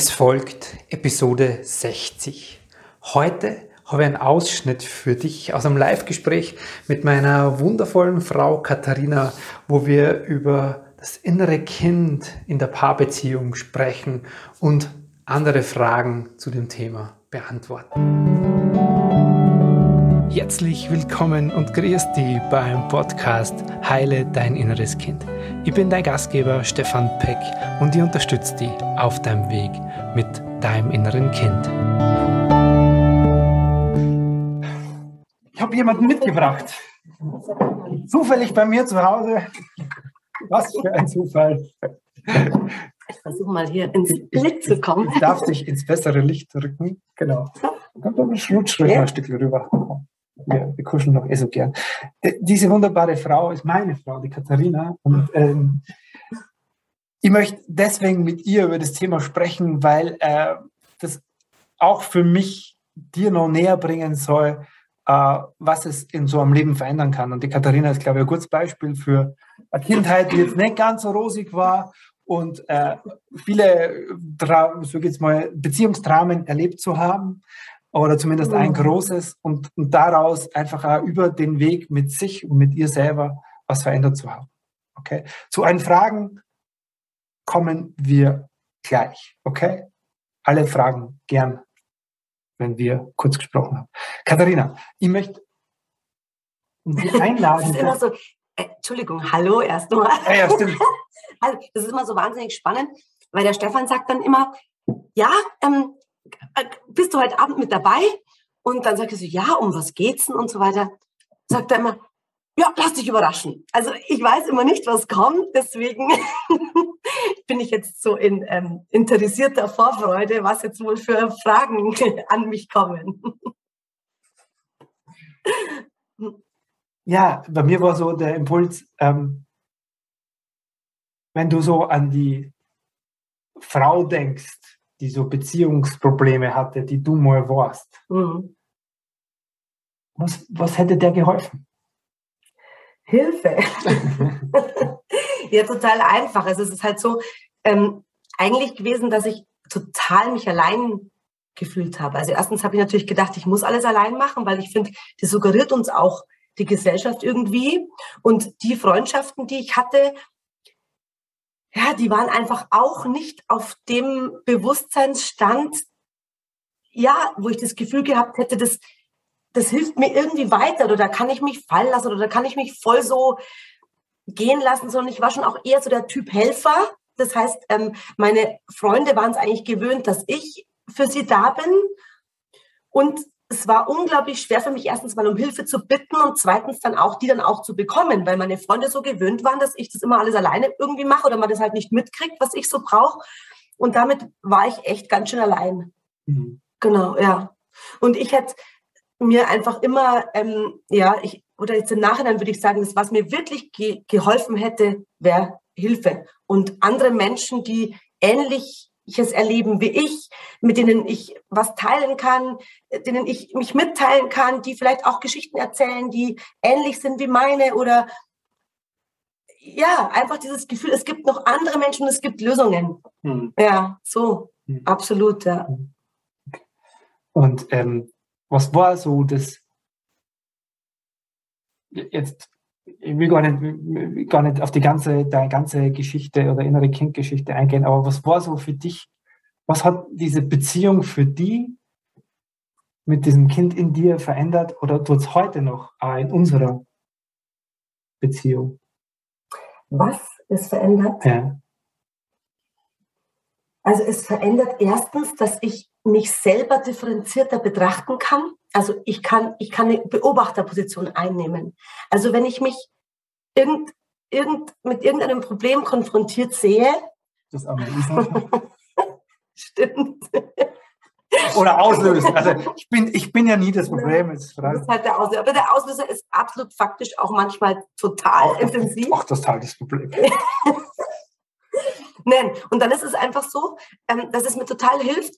Es folgt Episode 60. Heute habe ich einen Ausschnitt für dich aus einem Live-Gespräch mit meiner wundervollen Frau Katharina, wo wir über das innere Kind in der Paarbeziehung sprechen und andere Fragen zu dem Thema beantworten. Herzlich willkommen und grüß dich beim Podcast Heile dein inneres Kind. Ich bin dein Gastgeber Stefan Peck und ich unterstütze dich auf deinem Weg mit deinem inneren Kind. Ich habe jemanden mitgebracht. Zufällig bei mir zu Hause. Was für ein Zufall. Ich versuche mal hier ins Licht zu kommen. Ich darf dich ins bessere Licht drücken. Genau. Kommt ein Stück rüber wir, wir kuscheln doch eh so gern. Diese wunderbare Frau ist meine Frau, die Katharina. Und ähm, ich möchte deswegen mit ihr über das Thema sprechen, weil äh, das auch für mich dir noch näher bringen soll, äh, was es in so einem Leben verändern kann. Und die Katharina ist, glaube ich, ein gutes Beispiel für eine Kindheit, die jetzt nicht ganz so rosig war und äh, viele, so geht's mal, Beziehungsdramen erlebt zu haben oder zumindest ein mhm. großes und, und daraus einfach auch über den Weg mit sich und mit ihr selber was verändert zu haben. Okay? Zu einen Fragen kommen wir gleich. Okay? Alle Fragen gern, wenn wir kurz gesprochen haben. Katharina, ich möchte Sie einladen. Das so, äh, Entschuldigung, hallo erst mal. Ja, ja, stimmt. Also, das ist immer so wahnsinnig spannend, weil der Stefan sagt dann immer, ja, ähm, äh, bist du heute Abend mit dabei? Und dann sagt er so, ja, um was geht's denn und so weiter. Sagt er immer, ja, lass dich überraschen. Also ich weiß immer nicht, was kommt, deswegen bin ich jetzt so in ähm, interessierter Vorfreude, was jetzt wohl für Fragen an mich kommen. ja, bei mir war so der Impuls, ähm, wenn du so an die Frau denkst, die so Beziehungsprobleme hatte, die du mal warst. Mhm. Was, was hätte der geholfen? Hilfe. ja, total einfach. Also es ist halt so ähm, eigentlich gewesen, dass ich total mich allein gefühlt habe. Also erstens habe ich natürlich gedacht, ich muss alles allein machen, weil ich finde, das suggeriert uns auch die Gesellschaft irgendwie. Und die Freundschaften, die ich hatte, ja, die waren einfach auch nicht auf dem Bewusstseinsstand, ja, wo ich das Gefühl gehabt hätte, das, das hilft mir irgendwie weiter oder da kann ich mich fallen lassen oder da kann ich mich voll so gehen lassen, sondern ich war schon auch eher so der Typ Helfer. Das heißt, ähm, meine Freunde waren es eigentlich gewöhnt, dass ich für sie da bin. Und es war unglaublich schwer für mich, erstens mal um Hilfe zu bitten und zweitens dann auch, die dann auch zu bekommen, weil meine Freunde so gewöhnt waren, dass ich das immer alles alleine irgendwie mache oder man das halt nicht mitkriegt, was ich so brauche. Und damit war ich echt ganz schön allein. Mhm. Genau, ja. Und ich hätte mir einfach immer, ähm, ja, ich, oder jetzt im Nachhinein würde ich sagen, das, was mir wirklich ge geholfen hätte, wäre Hilfe. Und andere Menschen, die ähnlich ähnliches erleben wie ich, mit denen ich was teilen kann, denen ich mich mitteilen kann, die vielleicht auch Geschichten erzählen, die ähnlich sind wie meine oder ja, einfach dieses Gefühl, es gibt noch andere Menschen und es gibt Lösungen. Hm. Ja, so, hm. absolut, ja. Und ähm, was war so das, jetzt ich will gar nicht, gar nicht auf die ganze, deine ganze Geschichte oder innere Kindgeschichte eingehen, aber was war so für dich, was hat diese Beziehung für die mit diesem Kind in dir verändert oder tut es heute noch in unserer Beziehung? Was ist verändert? Ja. Also es verändert erstens, dass ich mich selber differenzierter betrachten kann. Also ich kann, ich kann eine Beobachterposition einnehmen. Also wenn ich mich irgend, irgend, mit irgendeinem Problem konfrontiert sehe. Das Stimmt. Oder auslösen. Also ich bin, ich bin ja nie das Problem. Das ist, halt der Auslöser. Aber der Auslöser ist absolut faktisch auch manchmal total auch, intensiv. Auch das Teil das Problem. Nein, und dann ist es einfach so, ähm, dass es mir total hilft,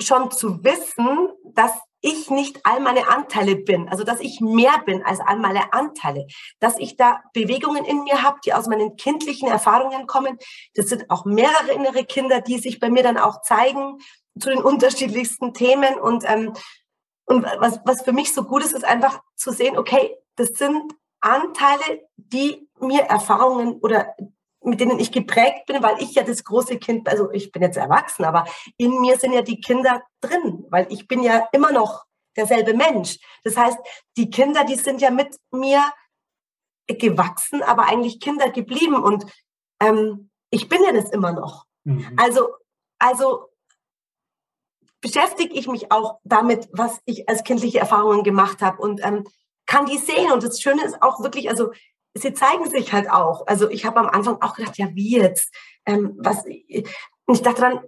schon zu wissen, dass ich nicht all meine Anteile bin, also dass ich mehr bin als all meine Anteile, dass ich da Bewegungen in mir habe, die aus meinen kindlichen Erfahrungen kommen. Das sind auch mehrere innere Kinder, die sich bei mir dann auch zeigen zu den unterschiedlichsten Themen. Und, ähm, und was, was für mich so gut ist, ist einfach zu sehen, okay, das sind Anteile, die mir Erfahrungen oder mit denen ich geprägt bin, weil ich ja das große Kind, also ich bin jetzt erwachsen, aber in mir sind ja die Kinder drin, weil ich bin ja immer noch derselbe Mensch. Das heißt, die Kinder, die sind ja mit mir gewachsen, aber eigentlich Kinder geblieben und ähm, ich bin ja das immer noch. Mhm. Also, also beschäftige ich mich auch damit, was ich als kindliche Erfahrungen gemacht habe und ähm, kann die sehen. Und das Schöne ist auch wirklich, also sie zeigen sich halt auch. Also ich habe am Anfang auch gedacht, ja, wie jetzt? Ähm, was, ich dachte dann,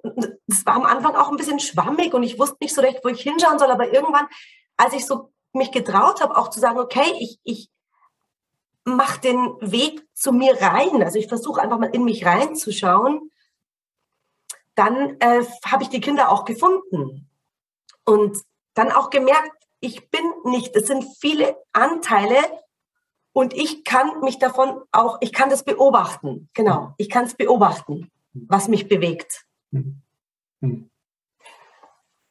das war am Anfang auch ein bisschen schwammig und ich wusste nicht so recht, wo ich hinschauen soll. Aber irgendwann, als ich so mich getraut habe, auch zu sagen, okay, ich, ich mache den Weg zu mir rein. Also ich versuche einfach mal in mich reinzuschauen. Dann äh, habe ich die Kinder auch gefunden und dann auch gemerkt, ich bin nicht, es sind viele Anteile, und ich kann mich davon auch, ich kann das beobachten. Genau, ich kann es beobachten, was mich bewegt. Mhm. Mhm.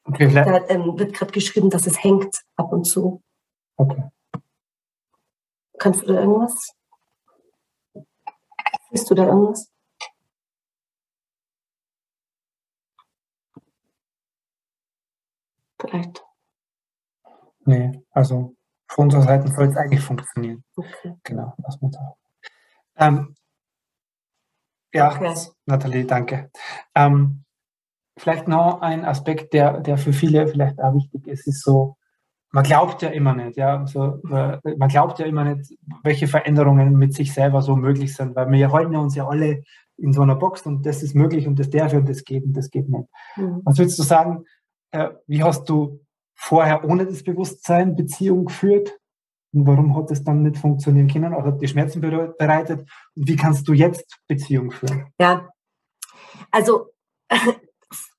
Okay, da ähm, wird gerade geschrieben, dass es hängt ab und zu. Okay. Kannst du da irgendwas? Siehst du da irgendwas? Vielleicht. Nee, also von unserer Seite soll es eigentlich funktionieren. Okay. Genau, was man da. Ähm, ja, okay. Nathalie, danke. Ähm, vielleicht noch ein Aspekt, der, der für viele vielleicht auch wichtig ist, ist so, man glaubt ja immer nicht, ja, so, man glaubt ja immer nicht, welche Veränderungen mit sich selber so möglich sind, weil wir halten uns ja alle in so einer Box und das ist möglich und das darf und das geht und das geht nicht. Mhm. Was würdest du sagen, äh, wie hast du vorher ohne das Bewusstsein Beziehung geführt? Und warum hat es dann nicht funktionieren können? Oder hat die Schmerzen bereitet? Und wie kannst du jetzt Beziehung führen? Ja, also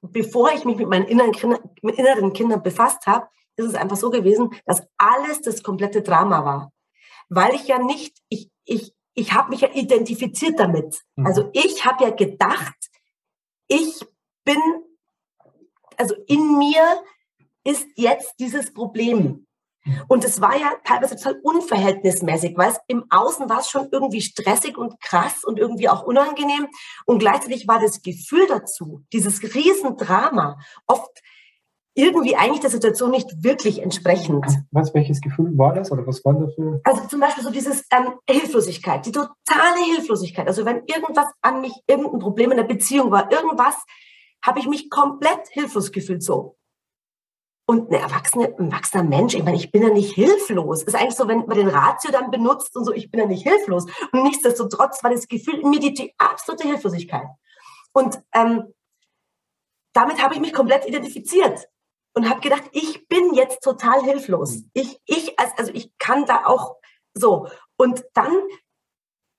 bevor ich mich mit meinen inneren, Kinder, mit inneren Kindern befasst habe, ist es einfach so gewesen, dass alles das komplette Drama war. Weil ich ja nicht, ich, ich, ich habe mich ja identifiziert damit. Mhm. Also ich habe ja gedacht, ich bin, also in mir ist jetzt dieses Problem. Und es war ja teilweise total unverhältnismäßig, weil es im Außen war es schon irgendwie stressig und krass und irgendwie auch unangenehm. Und gleichzeitig war das Gefühl dazu, dieses Riesendrama, oft irgendwie eigentlich der Situation nicht wirklich entsprechend. Was, welches Gefühl war das oder was war dafür? Also zum Beispiel so dieses ähm, Hilflosigkeit, die totale Hilflosigkeit. Also wenn irgendwas an mich, irgendein Problem in der Beziehung war, irgendwas, habe ich mich komplett hilflos gefühlt so. Und eine erwachsene, ein erwachsener Mensch, ich meine, ich bin ja nicht hilflos. Ist eigentlich so, wenn man den Ratio dann benutzt und so, ich bin ja nicht hilflos. Und nichtsdestotrotz war das Gefühl in mir die, die absolute Hilflosigkeit. Und ähm, damit habe ich mich komplett identifiziert und habe gedacht, ich bin jetzt total hilflos. Mhm. Ich, ich, also ich kann da auch so. Und dann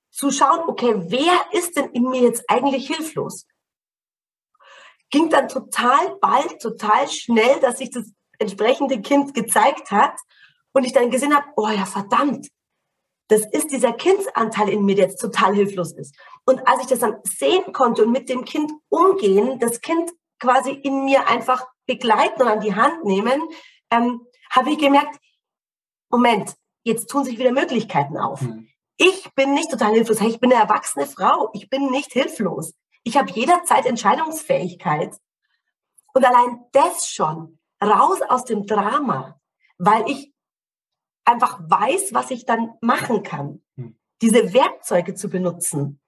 zu schauen, okay, wer ist denn in mir jetzt eigentlich hilflos? Ging dann total bald, total schnell, dass sich das entsprechende Kind gezeigt hat und ich dann gesehen habe, oh ja, verdammt, das ist dieser Kindsanteil in mir, der jetzt total hilflos ist. Und als ich das dann sehen konnte und mit dem Kind umgehen, das Kind quasi in mir einfach begleiten und an die Hand nehmen, ähm, habe ich gemerkt, Moment, jetzt tun sich wieder Möglichkeiten auf. Mhm. Ich bin nicht total hilflos. Ich bin eine erwachsene Frau. Ich bin nicht hilflos. Ich habe jederzeit Entscheidungsfähigkeit. Und allein das schon raus aus dem Drama, weil ich einfach weiß, was ich dann machen kann. Hm. Diese Werkzeuge zu benutzen.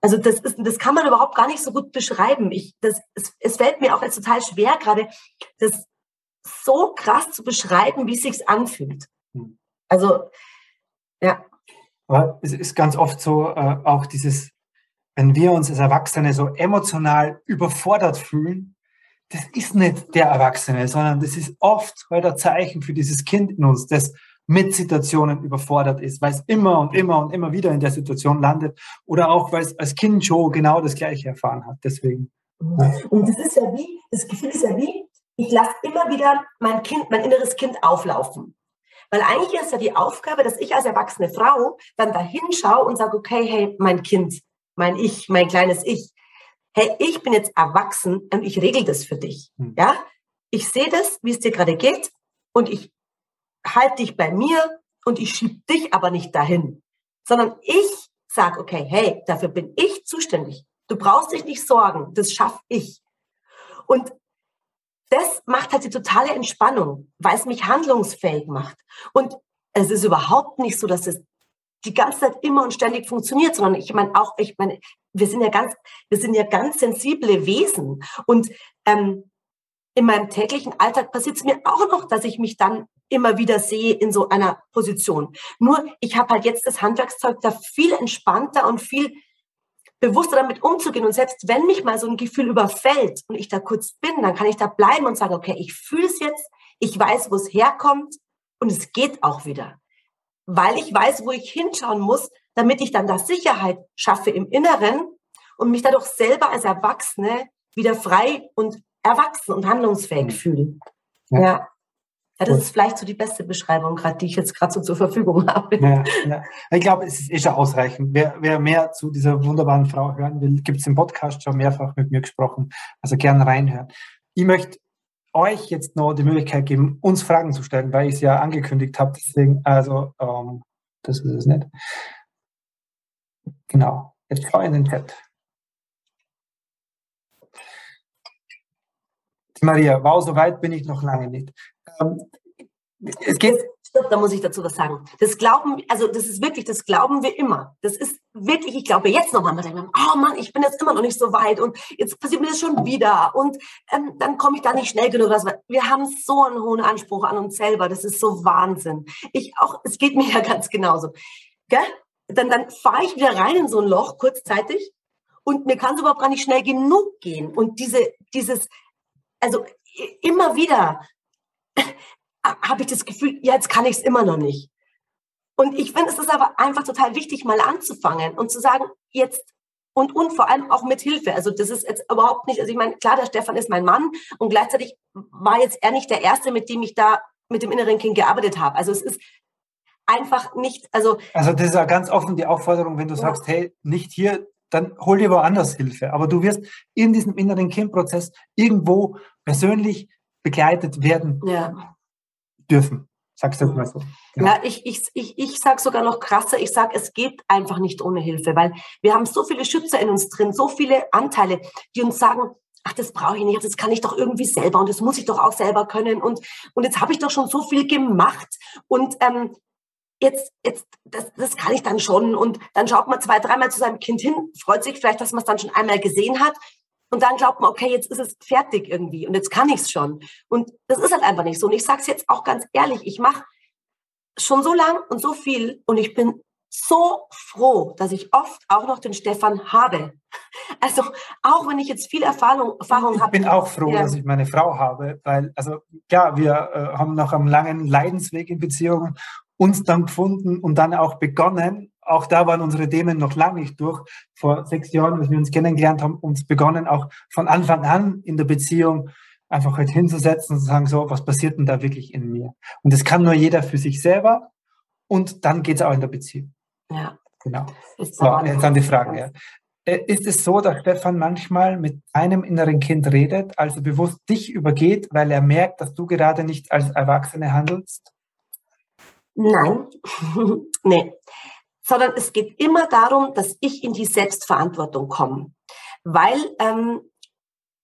Also das ist, das kann man überhaupt gar nicht so gut beschreiben. Ich, das, es, es fällt mir auch jetzt total schwer, gerade das so krass zu beschreiben, wie es sich anfühlt. Hm. Also, ja. Aber es ist ganz oft so, äh, auch dieses, wenn wir uns als Erwachsene so emotional überfordert fühlen, das ist nicht der Erwachsene, sondern das ist oft halt ein Zeichen für dieses Kind in uns, das mit Situationen überfordert ist, weil es immer und immer und immer wieder in der Situation landet oder auch, weil es als Kind schon genau das Gleiche erfahren hat. Deswegen. Und das ist ja wie, das Gefühl ist ja wie, ich lasse immer wieder mein Kind, mein inneres Kind auflaufen. Weil eigentlich ist ja die Aufgabe, dass ich als erwachsene Frau dann dahin schaue und sage, okay, hey, mein Kind, mein Ich, mein kleines Ich, hey, ich bin jetzt erwachsen und ich regel das für dich. Hm. Ja, ich sehe das, wie es dir gerade geht und ich halte dich bei mir und ich schieb dich aber nicht dahin, sondern ich sage, okay, hey, dafür bin ich zuständig. Du brauchst dich nicht sorgen, das schaffe ich. Und das macht halt die totale Entspannung, weil es mich handlungsfähig macht. Und es ist überhaupt nicht so, dass es die ganze Zeit immer und ständig funktioniert, sondern ich meine auch, ich meine, wir sind ja ganz, wir sind ja ganz sensible Wesen und ähm, in meinem täglichen Alltag passiert es mir auch noch, dass ich mich dann immer wieder sehe in so einer Position. Nur ich habe halt jetzt das Handwerkszeug da viel entspannter und viel bewusster damit umzugehen. Und selbst wenn mich mal so ein Gefühl überfällt und ich da kurz bin, dann kann ich da bleiben und sagen, okay, ich fühle es jetzt, ich weiß, wo es herkommt und es geht auch wieder. Weil ich weiß, wo ich hinschauen muss, damit ich dann da Sicherheit schaffe im Inneren und mich dadurch selber als Erwachsene wieder frei und erwachsen und handlungsfähig mhm. fühlen. Ja. ja. Ja, das ist vielleicht so die beste Beschreibung, gerade die ich jetzt gerade so zur Verfügung habe. Ja, ja. Ich glaube, es ist eh schon ausreichend. Wer, wer mehr zu dieser wunderbaren Frau hören will, gibt es im Podcast schon mehrfach mit mir gesprochen. Also gerne reinhören. Ich möchte euch jetzt noch die Möglichkeit geben, uns Fragen zu stellen, weil ich es ja angekündigt habe. Deswegen, also, ähm, das ist es nicht. Genau. Jetzt schau in den Chat. Maria, wow, so weit bin ich noch lange nicht. Ähm, es geht. Stopp, da muss ich dazu was sagen. Das glauben, also das ist wirklich, das glauben wir immer. Das ist wirklich, ich glaube jetzt nochmal, man denkt, oh Mann, ich bin jetzt immer noch nicht so weit und jetzt passiert mir das schon wieder und ähm, dann komme ich da nicht schnell genug. raus. wir haben so einen hohen Anspruch an uns selber, das ist so Wahnsinn. Ich auch, es geht mir ja ganz genauso. Gell? Dann, dann fahre ich wieder rein in so ein Loch kurzzeitig und mir kann es überhaupt gar nicht schnell genug gehen. Und diese, dieses, also immer wieder habe ich das Gefühl, jetzt kann ich es immer noch nicht. Und ich finde, es ist aber einfach total wichtig, mal anzufangen und zu sagen, jetzt und, und vor allem auch mit Hilfe. Also das ist jetzt überhaupt nicht, also ich meine, klar, der Stefan ist mein Mann und gleichzeitig war jetzt er nicht der Erste, mit dem ich da mit dem inneren Kind gearbeitet habe. Also es ist einfach nicht, also. Also das ist ja ganz offen die Aufforderung, wenn du ja. sagst, hey, nicht hier, dann hol dir woanders Hilfe. Aber du wirst in diesem inneren Kindprozess irgendwo persönlich begleitet werden ja. Dürfen. Sagst du mal so. Ja, ja ich, ich, ich, ich sage sogar noch krasser, ich sage, es geht einfach nicht ohne Hilfe, weil wir haben so viele Schützer in uns drin, so viele Anteile, die uns sagen, ach, das brauche ich nicht, das kann ich doch irgendwie selber und das muss ich doch auch selber können und, und jetzt habe ich doch schon so viel gemacht und ähm, jetzt, jetzt, das, das kann ich dann schon. Und dann schaut man zwei, dreimal zu seinem Kind hin, freut sich vielleicht, dass man es dann schon einmal gesehen hat. Und dann glaubt man, okay, jetzt ist es fertig irgendwie und jetzt kann ich es schon. Und das ist halt einfach nicht so. Und ich sage es jetzt auch ganz ehrlich, ich mache schon so lang und so viel und ich bin so froh, dass ich oft auch noch den Stefan habe. Also auch wenn ich jetzt viel Erfahrung, Erfahrung habe. Ich bin auch froh, ja. dass ich meine Frau habe, weil, also ja, wir äh, haben noch einen langen Leidensweg in Beziehungen uns dann gefunden und dann auch begonnen. Auch da waren unsere Themen noch lange nicht durch. Vor sechs Jahren, als wir uns kennengelernt haben, uns begonnen, auch von Anfang an in der Beziehung einfach halt hinzusetzen und zu sagen, so, was passiert denn da wirklich in mir? Und das kann nur jeder für sich selber und dann geht es auch in der Beziehung. Ja. Genau. So, jetzt an die Fragen. Ja. Äh, ist es so, dass Stefan manchmal mit einem inneren Kind redet, also bewusst dich übergeht, weil er merkt, dass du gerade nicht als Erwachsene handelst? Nein, nee. Sondern es geht immer darum, dass ich in die Selbstverantwortung komme. Weil ähm,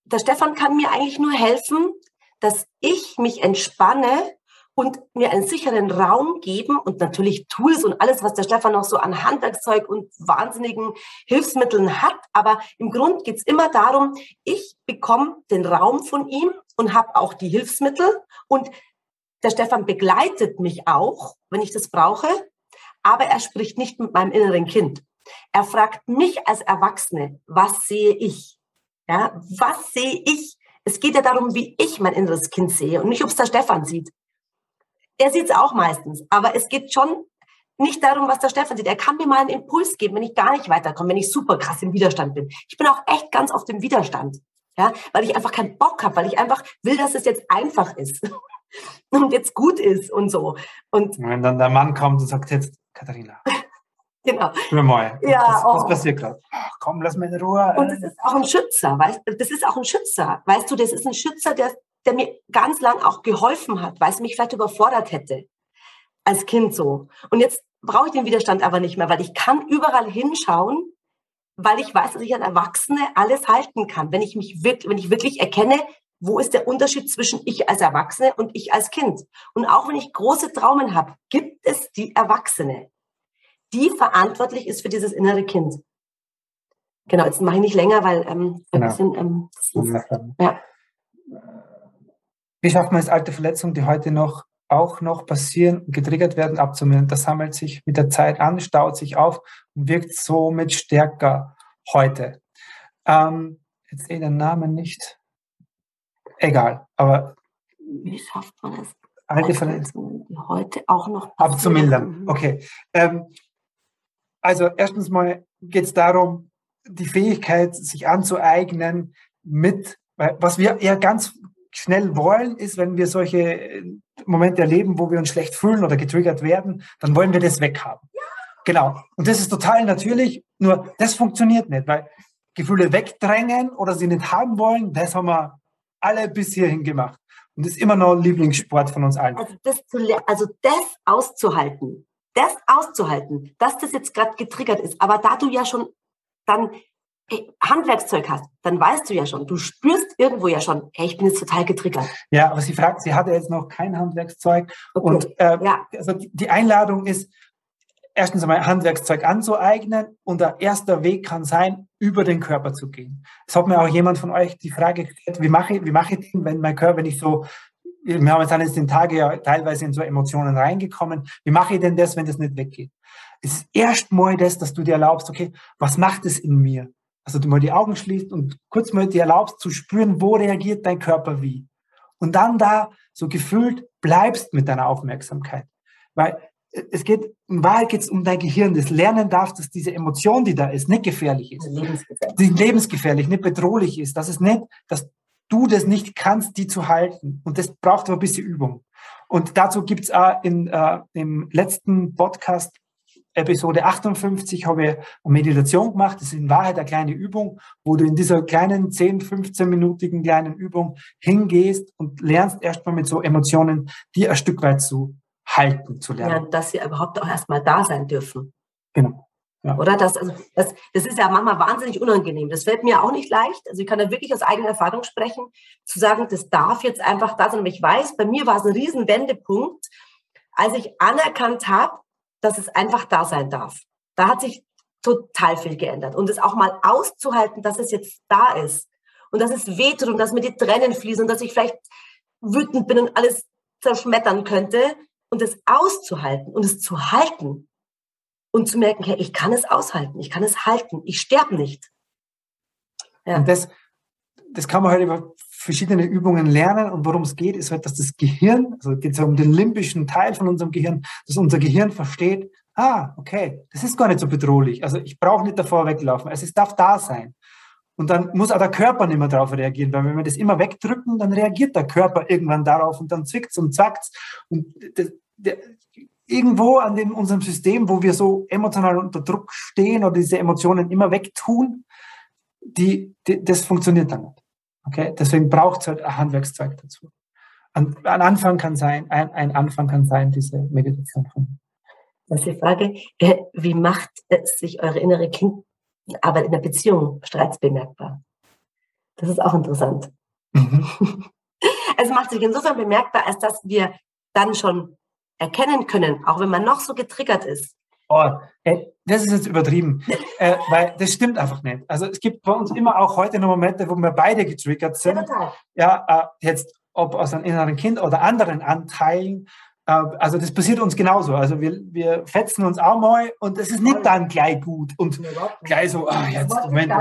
der Stefan kann mir eigentlich nur helfen, dass ich mich entspanne und mir einen sicheren Raum geben und natürlich Tools und alles, was der Stefan noch so an Handwerkszeug und wahnsinnigen Hilfsmitteln hat. Aber im Grund geht es immer darum, ich bekomme den Raum von ihm und habe auch die Hilfsmittel und der Stefan begleitet mich auch, wenn ich das brauche, aber er spricht nicht mit meinem inneren Kind. Er fragt mich als Erwachsene, was sehe ich? Ja, was sehe ich? Es geht ja darum, wie ich mein inneres Kind sehe und nicht, ob es der Stefan sieht. Er sieht es auch meistens, aber es geht schon nicht darum, was der Stefan sieht. Er kann mir mal einen Impuls geben, wenn ich gar nicht weiterkomme, wenn ich super krass im Widerstand bin. Ich bin auch echt ganz auf dem Widerstand. Ja, weil ich einfach keinen Bock habe, weil ich einfach will, dass es jetzt einfach ist und jetzt gut ist und so. Und wenn dann der Mann kommt und sagt jetzt, Katharina, genau. Spür mal. Ja, was, was oh. passiert gerade? Komm, lass mich in Ruhe. Und das ist auch ein Schützer, weißt du? Das ist auch ein Schützer. Weißt du, das ist ein Schützer, der, der mir ganz lang auch geholfen hat, weil es mich vielleicht überfordert hätte. Als Kind so. Und jetzt brauche ich den Widerstand aber nicht mehr, weil ich kann überall hinschauen, weil ich weiß, dass ich als Erwachsene alles halten kann. Wenn ich mich wirklich, wenn ich wirklich erkenne, wo ist der Unterschied zwischen ich als Erwachsene und ich als Kind? Und auch wenn ich große Traumen habe, gibt es die Erwachsene, die verantwortlich ist für dieses innere Kind. Genau, jetzt mache ich nicht länger, weil ähm, ein Genau. bisschen, ähm, ist, ja. Wie schafft man es, alte Verletzungen, die heute noch auch noch passieren und getriggert werden, abzumildern? Das sammelt sich mit der Zeit an, staut sich auf und wirkt somit stärker heute. Ähm, jetzt eh den Namen nicht. Egal, aber Wie schafft man es, alte Verletzungen die heute auch noch passieren? abzumildern. Mhm. Okay. Ähm, also erstens mal geht es darum, die Fähigkeit, sich anzueignen mit, was wir ja ganz schnell wollen, ist, wenn wir solche äh, Momente erleben, wo wir uns schlecht fühlen oder getriggert werden, dann wollen wir das weghaben. Genau. Und das ist total natürlich, nur das funktioniert nicht, weil Gefühle wegdrängen oder sie nicht haben wollen, das haben wir alle bis hierhin gemacht. Und das ist immer noch ein Lieblingssport von uns allen. Also das, zu, also das auszuhalten, das auszuhalten, dass das jetzt gerade getriggert ist, aber da du ja schon dann eh, Handwerkszeug hast, dann weißt du ja schon, du spürst irgendwo ja schon, hey, ich bin jetzt total getriggert. Ja, aber sie fragt, sie hatte jetzt noch kein Handwerkszeug. Okay. Und äh, Ja. also die die Einladung ist, erstens einmal Handwerkszeug anzueignen und der erste Weg kann sein, über den Körper zu gehen. Es hat mir auch jemand von euch die Frage gestellt, wie mache ich, wie mache ich denn, wenn mein Körper, wenn ich so, wir haben jetzt jetzt den Tage ja teilweise in so Emotionen reingekommen, wie mache ich denn das, wenn das nicht weggeht? Es ist erstmal das, dass du dir erlaubst, okay, was macht es in mir? Also du mal die Augen schließt und kurz mal dir erlaubst zu spüren, wo reagiert dein Körper wie. Und dann da so gefühlt bleibst mit deiner Aufmerksamkeit. Weil es geht, in Wahrheit geht es um dein Gehirn, das lernen darf, dass diese Emotion, die da ist, nicht gefährlich ist. Lebensgefährlich. Die lebensgefährlich, nicht bedrohlich ist. Das ist nicht, dass du das nicht kannst, die zu halten. Und das braucht aber ein bisschen Übung. Und dazu gibt's auch in, äh, im letzten Podcast, Episode 58, habe ich eine Meditation gemacht. Das ist in Wahrheit eine kleine Übung, wo du in dieser kleinen 10, 15-minütigen kleinen Übung hingehst und lernst erstmal mit so Emotionen, die ein Stück weit zu halten, zu Ja, lernen. dass sie überhaupt auch erstmal da sein dürfen. Genau. Ja. Oder? Das, also, das, das ist ja manchmal wahnsinnig unangenehm. Das fällt mir auch nicht leicht. Also ich kann da wirklich aus eigener Erfahrung sprechen, zu sagen, das darf jetzt einfach da sein. Aber ich weiß, bei mir war es ein riesen Wendepunkt, als ich anerkannt habe, dass es einfach da sein darf. Da hat sich total viel geändert. Und es auch mal auszuhalten, dass es jetzt da ist. Und dass es wehtut und dass mir die Tränen fließen und dass ich vielleicht wütend bin und alles zerschmettern könnte. Und es auszuhalten und es zu halten und zu merken, hey, ich kann es aushalten, ich kann es halten, ich sterbe nicht. Ja. Und das, das kann man halt über verschiedene Übungen lernen. Und worum es geht, ist halt, dass das Gehirn, also geht es ja um den limbischen Teil von unserem Gehirn, dass unser Gehirn versteht, ah, okay, das ist gar nicht so bedrohlich. Also ich brauche nicht davor weglaufen. Also es darf da sein. Und dann muss auch der Körper nicht mehr darauf reagieren, weil wenn wir das immer wegdrücken, dann reagiert der Körper irgendwann darauf und dann zwickt's und zackt's. Und das, der, irgendwo an dem, unserem System, wo wir so emotional unter Druck stehen oder diese Emotionen immer wegtun, die, die, das funktioniert dann nicht. Okay? Deswegen braucht es halt ein Handwerkszeug dazu. Ein, ein Anfang kann sein, ein, ein Anfang kann sein, diese Meditation von. Das ist die Frage, äh, wie macht sich eure innere Kindarbeit in der Beziehung streits bemerkbar? Das ist auch interessant. Mhm. Es macht sich insofern bemerkbar, als dass wir dann schon erkennen können, auch wenn man noch so getriggert ist. Oh, ey, das ist jetzt übertrieben, äh, weil das stimmt einfach nicht. Also es gibt bei uns immer auch heute noch Momente, wo wir beide getriggert sind. total. Ja, äh, jetzt ob aus einem inneren Kind oder anderen Anteilen. Äh, also das passiert uns genauso. Also wir, wir fetzen uns auch mal und es ist nicht dann gleich gut und gleich so, ah, jetzt, Moment.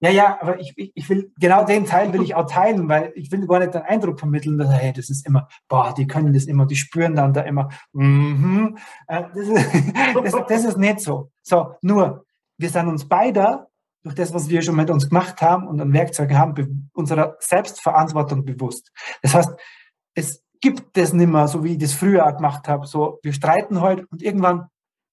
Ja, ja, aber ich, ich, ich will, genau den Teil will ich auch teilen, weil ich will gar nicht den Eindruck vermitteln, dass, hey, das ist immer, boah, die können das immer, die spüren dann da immer, mhm. Äh, das, ist, das, das ist nicht so. So, nur, wir sind uns beide durch das, was wir schon mit uns gemacht haben und an Werkzeugen haben, unserer Selbstverantwortung bewusst. Das heißt, es gibt das nicht mehr, so wie ich das früher auch gemacht habe. So, wir streiten heute und irgendwann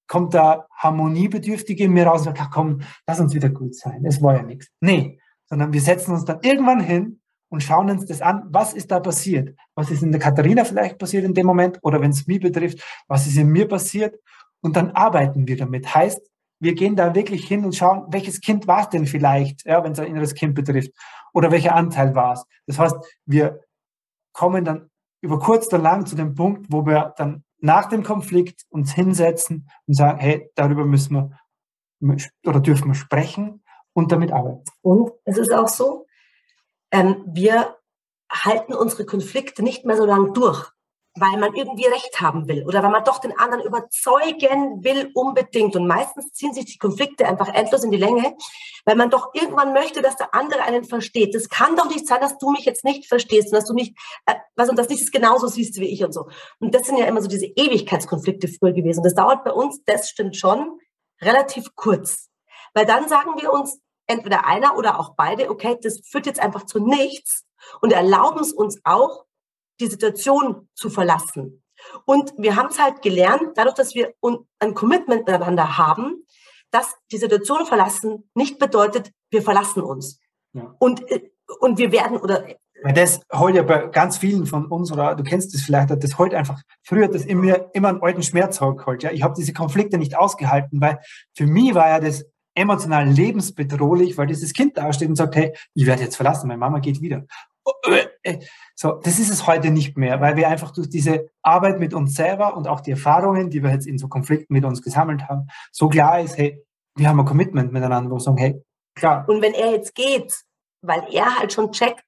kommt da Harmoniebedürftige in mir raus und sagt, ach komm, lass uns wieder gut sein. Es war ja nichts. Nee, sondern wir setzen uns dann irgendwann hin und schauen uns das an, was ist da passiert? Was ist in der Katharina vielleicht passiert in dem Moment? Oder wenn es mich betrifft, was ist in mir passiert? Und dann arbeiten wir damit. Heißt, wir gehen da wirklich hin und schauen, welches Kind war es denn vielleicht, ja, wenn es ein inneres Kind betrifft, oder welcher Anteil war es. Das heißt, wir kommen dann über kurz oder lang zu dem Punkt, wo wir dann nach dem Konflikt uns hinsetzen und sagen, hey, darüber müssen wir oder dürfen wir sprechen und damit arbeiten. Und es ist auch so, ähm, wir halten unsere Konflikte nicht mehr so lange durch weil man irgendwie Recht haben will oder weil man doch den anderen überzeugen will unbedingt. Und meistens ziehen sich die Konflikte einfach endlos in die Länge, weil man doch irgendwann möchte, dass der andere einen versteht. Das kann doch nicht sein, dass du mich jetzt nicht verstehst und dass du nicht, äh, was und das nicht genauso siehst wie ich und so. Und das sind ja immer so diese Ewigkeitskonflikte früher gewesen. Das dauert bei uns, das stimmt schon, relativ kurz. Weil dann sagen wir uns, entweder einer oder auch beide, okay, das führt jetzt einfach zu nichts und erlauben es uns auch, die Situation zu verlassen. Und wir haben es halt gelernt, dadurch, dass wir ein Commitment miteinander haben, dass die Situation verlassen nicht bedeutet, wir verlassen uns. Ja. Und, und wir werden oder weil das heute ja bei ganz vielen von uns, oder du kennst das vielleicht, das heute einfach, früher hat das in mir immer einen alten Schmerz geholt. Ja. Ich habe diese Konflikte nicht ausgehalten, weil für mich war ja das emotional lebensbedrohlich, weil dieses Kind da steht und sagt, hey, ich werde jetzt verlassen, meine Mama geht wieder. So, das ist es heute nicht mehr, weil wir einfach durch diese Arbeit mit uns selber und auch die Erfahrungen, die wir jetzt in so Konflikten mit uns gesammelt haben, so klar ist, hey, wir haben ein Commitment miteinander, wo wir sagen, hey, klar. Und wenn er jetzt geht, weil er halt schon checkt,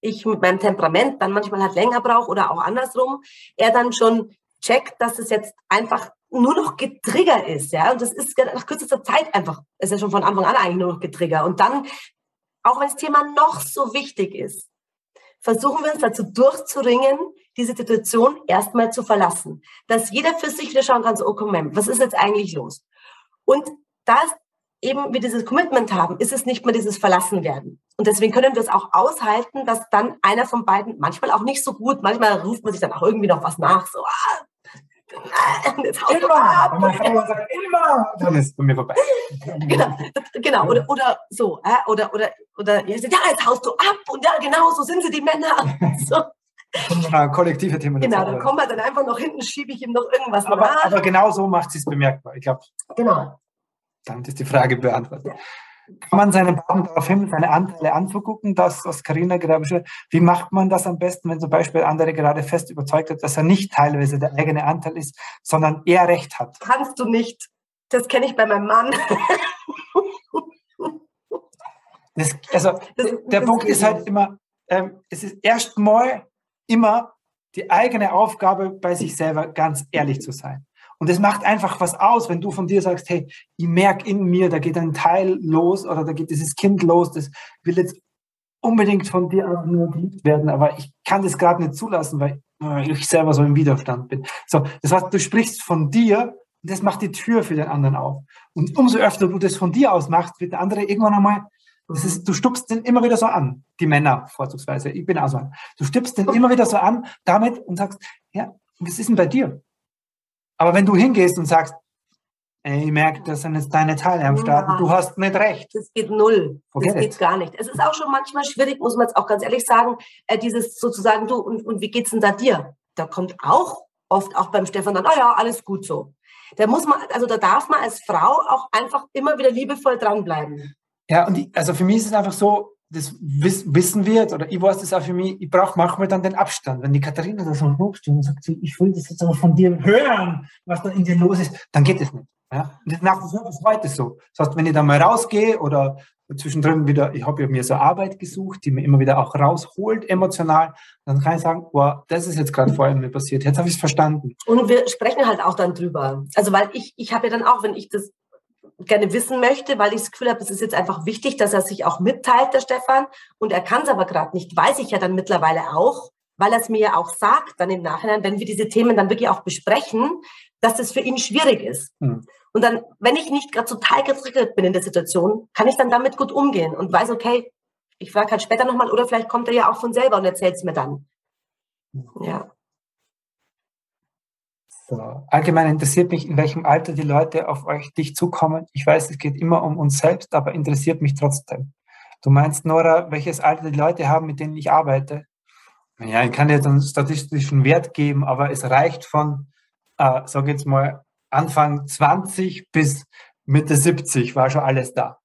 ich mit meinem Temperament dann manchmal halt länger brauche oder auch andersrum, er dann schon checkt, dass es jetzt einfach nur noch getriggert ist, ja, und das ist nach kürzester Zeit einfach, ist ja schon von Anfang an eigentlich nur noch getriggert und dann, auch wenn das Thema noch so wichtig ist, versuchen wir uns dazu durchzuringen, diese Situation erstmal zu verlassen. Dass jeder für sich wieder schauen kann, so, oh, Moment, was ist jetzt eigentlich los? Und das eben wir dieses Commitment haben, ist es nicht mehr dieses Verlassenwerden. Und deswegen können wir es auch aushalten, dass dann einer von beiden, manchmal auch nicht so gut, manchmal ruft man sich dann auch irgendwie noch was nach, so, ah, immer, wenn Frau sagt, immer, dann ist es bei mir vorbei. Genau, genau. Oder, oder so, oder, oder, oder, ja, jetzt haust du ab und ja, genau, so sind sie die Männer. So. Ja, kollektive Themen. Genau, dann kommen wir dann einfach noch hinten, schiebe ich ihm noch irgendwas aber, nach. Aber genau so macht sie es bemerkbar. Ich glaube, genau. dann ist die Frage beantwortet. Ja kann man seinen Partner darauf hin, seine Anteile anzugucken, das, was Karina gerade beschreibt. Wie macht man das am besten, wenn zum Beispiel andere gerade fest überzeugt hat, dass er nicht teilweise der eigene Anteil ist, sondern er Recht hat? Kannst du nicht. Das kenne ich bei meinem Mann. Das, also das, der das Punkt ist halt immer, ähm, es ist erstmal immer die eigene Aufgabe, bei sich selber ganz ehrlich zu sein. Und es macht einfach was aus, wenn du von dir sagst, hey, ich merke in mir, da geht ein Teil los oder da geht dieses Kind los, das will jetzt unbedingt von dir geliebt werden, aber ich kann das gerade nicht zulassen, weil ich selber so im Widerstand bin. So, das heißt, du sprichst von dir und das macht die Tür für den anderen auf. Und umso öfter du das von dir aus machst, wird der andere irgendwann einmal, das ist, du stupst den immer wieder so an, die Männer vorzugsweise, ich bin auch so. Du stupst den immer wieder so an damit und sagst, ja, was ist denn bei dir? Aber wenn du hingehst und sagst, ey, ich merke, das sind jetzt deine Teile am Start, ja. du hast nicht recht. Das geht null. Forget das geht it. gar nicht. Es ist auch schon manchmal schwierig, muss man jetzt auch ganz ehrlich sagen, äh, dieses sozusagen, du, und, und wie geht's denn da dir? Da kommt auch oft auch beim Stefan dann, ah ja, alles gut so. Da muss man, also da darf man als Frau auch einfach immer wieder liebevoll dranbleiben. Ja, und die, also für mich ist es einfach so, das wissen wir, oder ich weiß das auch für mich, ich brauche manchmal dann den Abstand. Wenn die Katharina da so hochsteht und sagt, ich will das jetzt aber von dir hören, was da in dir los ist, dann geht es nicht. Ja? Und das nach wie vor heute so. Das heißt, wenn ich dann mal rausgehe oder zwischendrin wieder, ich habe mir so Arbeit gesucht, die mir immer wieder auch rausholt, emotional, dann kann ich sagen, boah, das ist jetzt gerade vorher mir passiert, jetzt habe ich es verstanden. Und wir sprechen halt auch dann drüber. Also weil ich, ich habe ja dann auch, wenn ich das gerne wissen möchte, weil ich das Gefühl habe, es ist jetzt einfach wichtig, dass er sich auch mitteilt, der Stefan. Und er kann es aber gerade nicht, weiß ich ja dann mittlerweile auch, weil er es mir ja auch sagt, dann im Nachhinein, wenn wir diese Themen dann wirklich auch besprechen, dass das für ihn schwierig ist. Mhm. Und dann, wenn ich nicht gerade total getriggert bin in der Situation, kann ich dann damit gut umgehen und weiß, okay, ich frage halt später nochmal oder vielleicht kommt er ja auch von selber und erzählt es mir dann. Ja. So. Allgemein interessiert mich, in welchem Alter die Leute auf euch, dich zukommen. Ich weiß, es geht immer um uns selbst, aber interessiert mich trotzdem. Du meinst, Nora, welches Alter die Leute haben, mit denen ich arbeite? Ja, ich kann dir einen statistischen Wert geben, aber es reicht von, äh, sag jetzt mal, Anfang 20 bis Mitte 70 war schon alles da.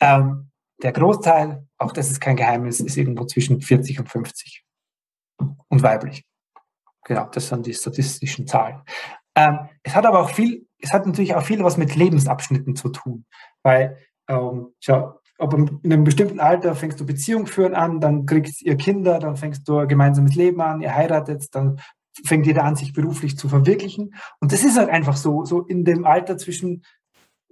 Ähm, der Großteil, auch das ist kein Geheimnis, ist irgendwo zwischen 40 und 50 und weiblich. Genau, das sind die statistischen Zahlen. Ähm, es hat aber auch viel, es hat natürlich auch viel was mit Lebensabschnitten zu tun, weil, ähm, schau, ob in einem bestimmten Alter fängst du Beziehung führen an, dann kriegst ihr Kinder, dann fängst du ein gemeinsames Leben an, ihr heiratet, dann fängt jeder an, sich beruflich zu verwirklichen. Und das ist halt einfach so, so in dem Alter zwischen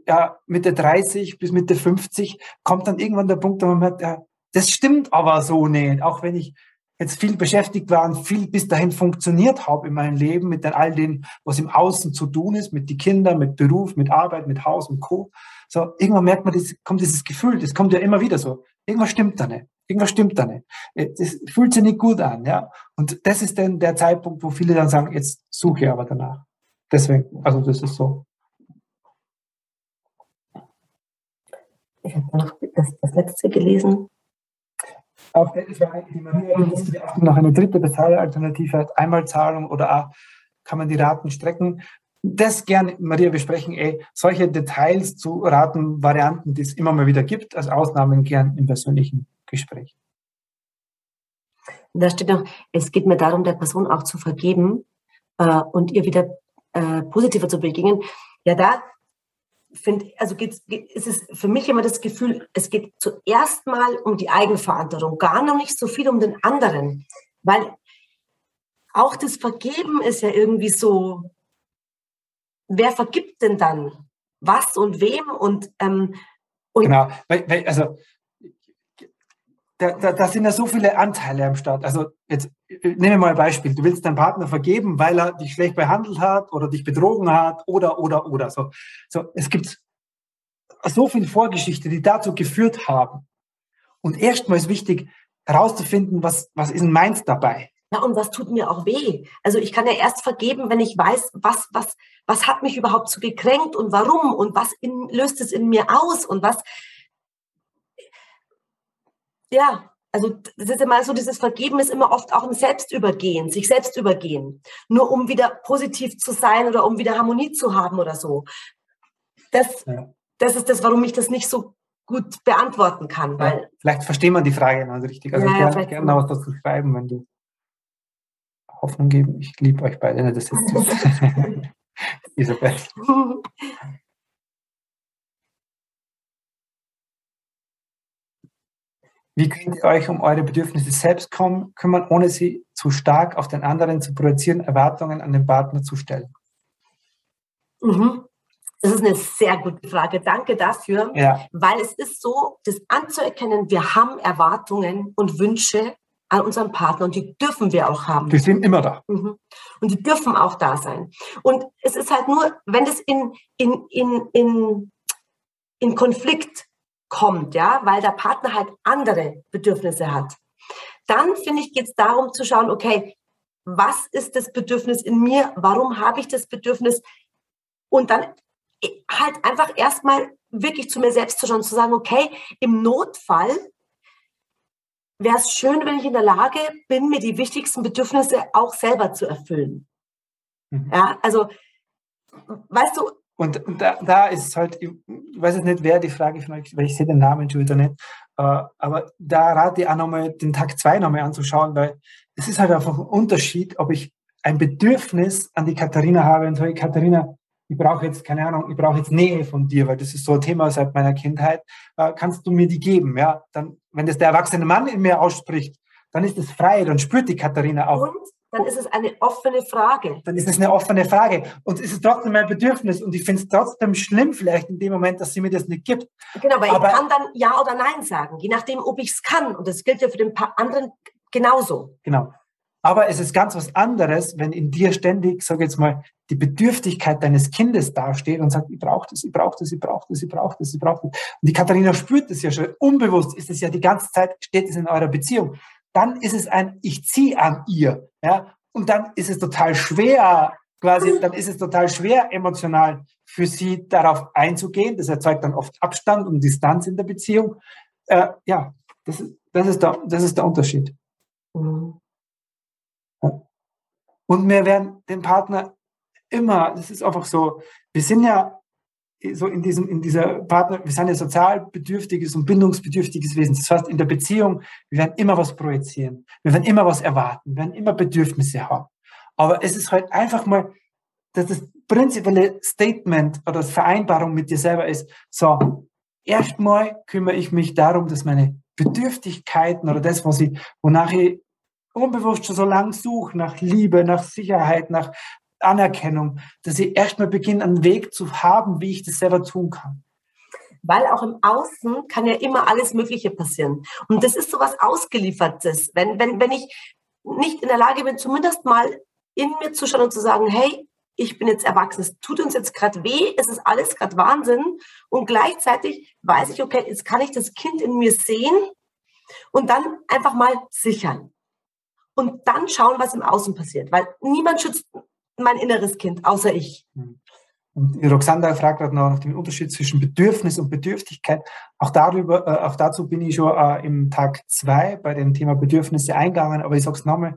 ja, Mitte 30 bis Mitte 50 kommt dann irgendwann der Punkt, wo man merkt, ja, das stimmt aber so nicht. Auch wenn ich jetzt viel beschäftigt war und viel bis dahin funktioniert habe in meinem Leben mit all dem, was im Außen zu tun ist, mit die Kinder, mit Beruf, mit Arbeit, mit Haus und Co. So, irgendwann merkt man, das, kommt dieses Gefühl, das kommt ja immer wieder so. Irgendwas stimmt da nicht. Irgendwas stimmt da nicht. Äh, das fühlt sich nicht gut an, ja. Und das ist dann der Zeitpunkt, wo viele dann sagen, jetzt suche ich aber danach. Deswegen, also das ist so. Ich habe noch das, das letzte gelesen. Auch das eigentlich die Maria, noch eine dritte Bezahlalternative, Einmalzahlung oder auch kann man die Raten strecken das gerne, Maria, besprechen, ey, solche Details zu Ratenvarianten, die es immer mal wieder gibt, als Ausnahmen gern im persönlichen Gespräch. Da steht noch, es geht mir darum, der Person auch zu vergeben äh, und ihr wieder äh, positiver zu begegnen. Ja, da finde also geht's, geht, ist es für mich immer das Gefühl, es geht zuerst mal um die Eigenverantwortung, gar noch nicht so viel um den anderen, weil auch das Vergeben ist ja irgendwie so, wer vergibt denn dann was und wem und, ähm, und genau, weil, weil, also da, da, da, sind ja so viele Anteile am Start. Also jetzt nehmen wir mal ein Beispiel. Du willst deinen Partner vergeben, weil er dich schlecht behandelt hat oder dich betrogen hat oder oder oder so. So, es gibt so viel Vorgeschichte, die dazu geführt haben. Und erstmal ist wichtig herauszufinden, was was ist meins dabei. Ja, und was tut mir auch weh? Also ich kann ja erst vergeben, wenn ich weiß, was, was, was hat mich überhaupt so gekränkt und warum und was in, löst es in mir aus und was. Ja, also das ist immer so, dieses Vergeben ist immer oft auch ein Selbstübergehen, sich selbst übergehen. Nur um wieder positiv zu sein oder um wieder Harmonie zu haben oder so. Das, ja. das ist das, warum ich das nicht so gut beantworten kann. Weil ja, vielleicht versteht man die Frage noch richtig. Also ja, gerne, gerne noch was dazu schreiben, wenn du Hoffnung geben. Ich liebe euch beide. Ne? Das ist Isabel. Wie könnt ihr euch um eure Bedürfnisse selbst kümmern, ohne sie zu stark auf den anderen zu projizieren, Erwartungen an den Partner zu stellen? Mhm. Das ist eine sehr gute Frage. Danke dafür. Ja. Weil es ist so, das anzuerkennen, wir haben Erwartungen und Wünsche an unserem Partner und die dürfen wir auch haben. Die sind immer da. Mhm. Und die dürfen auch da sein. Und es ist halt nur, wenn es in, in, in, in, in Konflikt kommt, ja, weil der Partner halt andere Bedürfnisse hat, dann finde ich, geht es darum zu schauen, okay, was ist das Bedürfnis in mir? Warum habe ich das Bedürfnis? Und dann halt einfach erstmal wirklich zu mir selbst zu schauen, zu sagen, okay, im Notfall wäre es schön, wenn ich in der Lage bin, mir die wichtigsten Bedürfnisse auch selber zu erfüllen. Mhm. Ja, also, weißt du. Und da, da ist halt, ich weiß jetzt nicht, wer die Frage von euch, weil ich sehe den Namen schon wieder nicht, äh, aber da rate ich auch nochmal den Tag 2 nochmal anzuschauen, weil es ist halt einfach ein Unterschied, ob ich ein Bedürfnis an die Katharina habe und sage, Katharina, ich brauche jetzt, keine Ahnung, ich brauche jetzt Nähe von dir, weil das ist so ein Thema seit meiner Kindheit, äh, kannst du mir die geben? Ja, dann, wenn das der erwachsene Mann in mir ausspricht, dann ist es frei, dann spürt die Katharina auch. Und dann ist es eine offene Frage. Dann ist es eine offene Frage. Und es ist trotzdem mein Bedürfnis. Und ich finde es trotzdem schlimm, vielleicht in dem Moment, dass sie mir das nicht gibt. Genau, aber, aber ich kann dann Ja oder Nein sagen, je nachdem, ob ich es kann. Und das gilt ja für den anderen genauso. Genau. Aber es ist ganz was anderes, wenn in dir ständig, sage jetzt mal, die Bedürftigkeit deines Kindes dasteht und sagt, ich brauche das, ich brauche das, ich brauche das, ich brauche das, ich brauche das. Und die Katharina spürt das ja schon. Unbewusst ist es ja die ganze Zeit, steht es in eurer Beziehung. Dann ist es ein, ich ziehe an ihr. Ja? Und dann ist es total schwer, quasi, dann ist es total schwer, emotional für sie darauf einzugehen. Das erzeugt dann oft Abstand und Distanz in der Beziehung. Äh, ja, das ist, das, ist der, das ist der Unterschied. Mhm. Und wir werden den Partner immer, das ist einfach so, wir sind ja so in diesem, in dieser Partner, wir sind ja sozial bedürftiges und bindungsbedürftiges Wesen. Das heißt, in der Beziehung, wir werden immer was projizieren. Wir werden immer was erwarten. Wir werden immer Bedürfnisse haben. Aber es ist halt einfach mal, dass das prinzipielle Statement oder Vereinbarung mit dir selber ist, so, erstmal kümmere ich mich darum, dass meine Bedürftigkeiten oder das, was ich, wonach ich unbewusst schon so lange suche, nach Liebe, nach Sicherheit, nach Anerkennung, dass ich erstmal beginne, einen Weg zu haben, wie ich das selber tun kann. Weil auch im Außen kann ja immer alles Mögliche passieren. Und das ist so was Ausgeliefertes. Wenn, wenn, wenn ich nicht in der Lage bin, zumindest mal in mir zu schauen und zu sagen, hey, ich bin jetzt erwachsen, es tut uns jetzt gerade weh, es ist alles gerade Wahnsinn. Und gleichzeitig weiß ich, okay, jetzt kann ich das Kind in mir sehen und dann einfach mal sichern und dann schauen, was im Außen passiert. Weil niemand schützt mein inneres Kind, außer ich. Und Roxanda fragt gerade noch nach dem Unterschied zwischen Bedürfnis und Bedürftigkeit. Auch darüber, äh, auch dazu bin ich schon äh, im Tag zwei bei dem Thema Bedürfnisse eingegangen, aber ich sage es nochmal,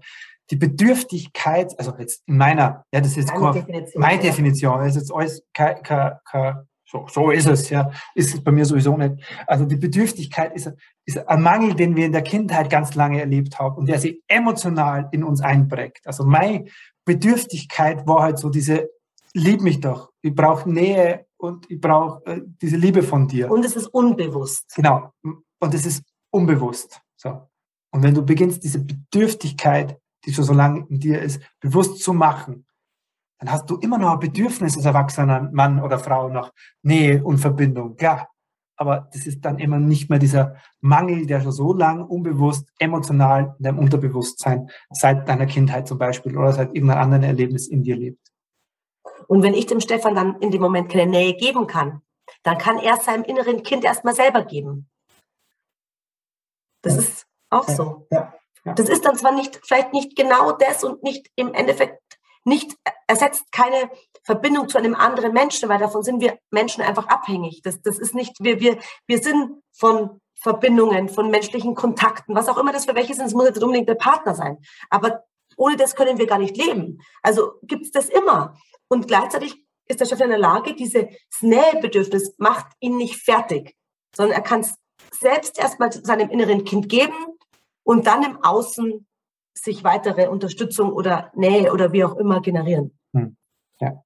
die Bedürftigkeit, also jetzt in meiner, ja, das ist jetzt meine Definition, meine Definition, das ist jetzt alles kein, kein, kein so, so ist es, ja. Ist es bei mir sowieso nicht. Also die Bedürftigkeit ist, ist ein Mangel, den wir in der Kindheit ganz lange erlebt haben und der sich emotional in uns einprägt. Also meine Bedürftigkeit war halt so diese, lieb mich doch, ich brauche Nähe und ich brauche äh, diese Liebe von dir. Und es ist unbewusst. Genau. Und es ist unbewusst. So. Und wenn du beginnst, diese Bedürftigkeit, die schon so lange in dir ist, bewusst zu machen, dann hast du immer noch ein Bedürfnis als erwachsener Mann oder Frau nach Nähe und Verbindung, klar. Aber das ist dann immer nicht mehr dieser Mangel, der schon so lange unbewusst, emotional in deinem Unterbewusstsein seit deiner Kindheit zum Beispiel oder seit irgendeinem anderen Erlebnis in dir lebt. Und wenn ich dem Stefan dann in dem Moment keine Nähe geben kann, dann kann er seinem inneren Kind erstmal selber geben. Das ja. ist auch so. Ja. Ja. Das ist dann zwar nicht, vielleicht nicht genau das und nicht im Endeffekt nicht, ersetzt keine Verbindung zu einem anderen Menschen, weil davon sind wir Menschen einfach abhängig. Das, das ist nicht, wir, wir, wir sind von Verbindungen, von menschlichen Kontakten, was auch immer das für welche sind, es muss jetzt unbedingt der Partner sein. Aber ohne das können wir gar nicht leben. Also gibt es das immer. Und gleichzeitig ist der Chef in der Lage, dieses Nähebedürfnis macht ihn nicht fertig, sondern er kann es selbst erstmal seinem inneren Kind geben und dann im Außen sich weitere Unterstützung oder Nähe oder wie auch immer generieren. Hm. Ja.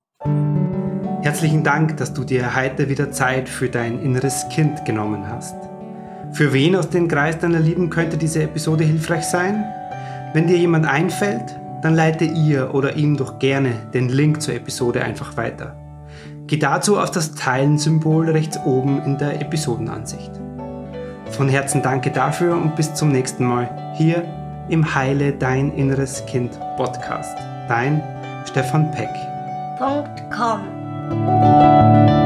Herzlichen Dank, dass du dir heute wieder Zeit für dein inneres Kind genommen hast. Für wen aus dem Kreis deiner Lieben könnte diese Episode hilfreich sein? Wenn dir jemand einfällt, dann leite ihr oder ihm doch gerne den Link zur Episode einfach weiter. Geh dazu auf das Teilen-Symbol rechts oben in der Episodenansicht. Von Herzen danke dafür und bis zum nächsten Mal hier im Heile Dein Inneres Kind Podcast. Dein Stefan Peck. www.radiobob.com.